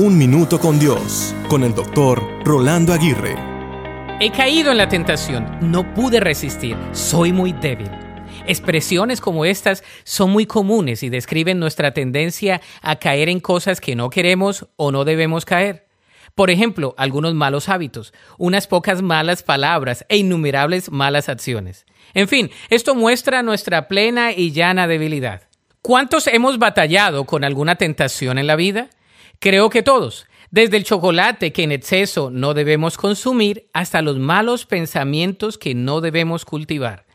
Un Minuto con Dios, con el doctor Rolando Aguirre. He caído en la tentación, no pude resistir, soy muy débil. Expresiones como estas son muy comunes y describen nuestra tendencia a caer en cosas que no queremos o no debemos caer. Por ejemplo, algunos malos hábitos, unas pocas malas palabras e innumerables malas acciones. En fin, esto muestra nuestra plena y llana debilidad. ¿Cuántos hemos batallado con alguna tentación en la vida? Creo que todos, desde el chocolate que en exceso no debemos consumir hasta los malos pensamientos que no debemos cultivar.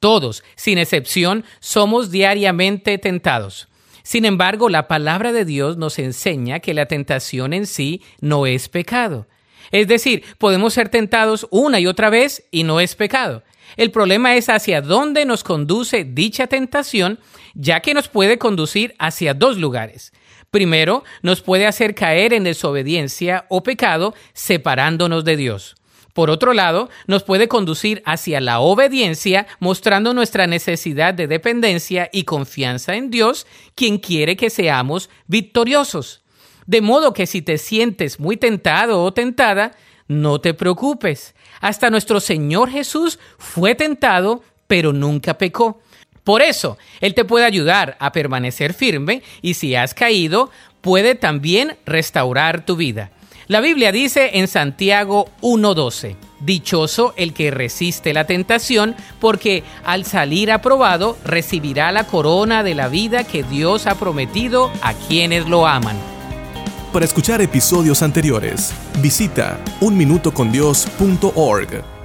Todos, sin excepción, somos diariamente tentados. Sin embargo, la palabra de Dios nos enseña que la tentación en sí no es pecado. Es decir, podemos ser tentados una y otra vez y no es pecado. El problema es hacia dónde nos conduce dicha tentación, ya que nos puede conducir hacia dos lugares. Primero, nos puede hacer caer en desobediencia o pecado separándonos de Dios. Por otro lado, nos puede conducir hacia la obediencia, mostrando nuestra necesidad de dependencia y confianza en Dios, quien quiere que seamos victoriosos. De modo que si te sientes muy tentado o tentada, no te preocupes. Hasta nuestro Señor Jesús fue tentado, pero nunca pecó. Por eso, Él te puede ayudar a permanecer firme y si has caído, puede también restaurar tu vida. La Biblia dice en Santiago 1.12, Dichoso el que resiste la tentación, porque al salir aprobado recibirá la corona de la vida que Dios ha prometido a quienes lo aman. Para escuchar episodios anteriores, visita unminutocondios.org.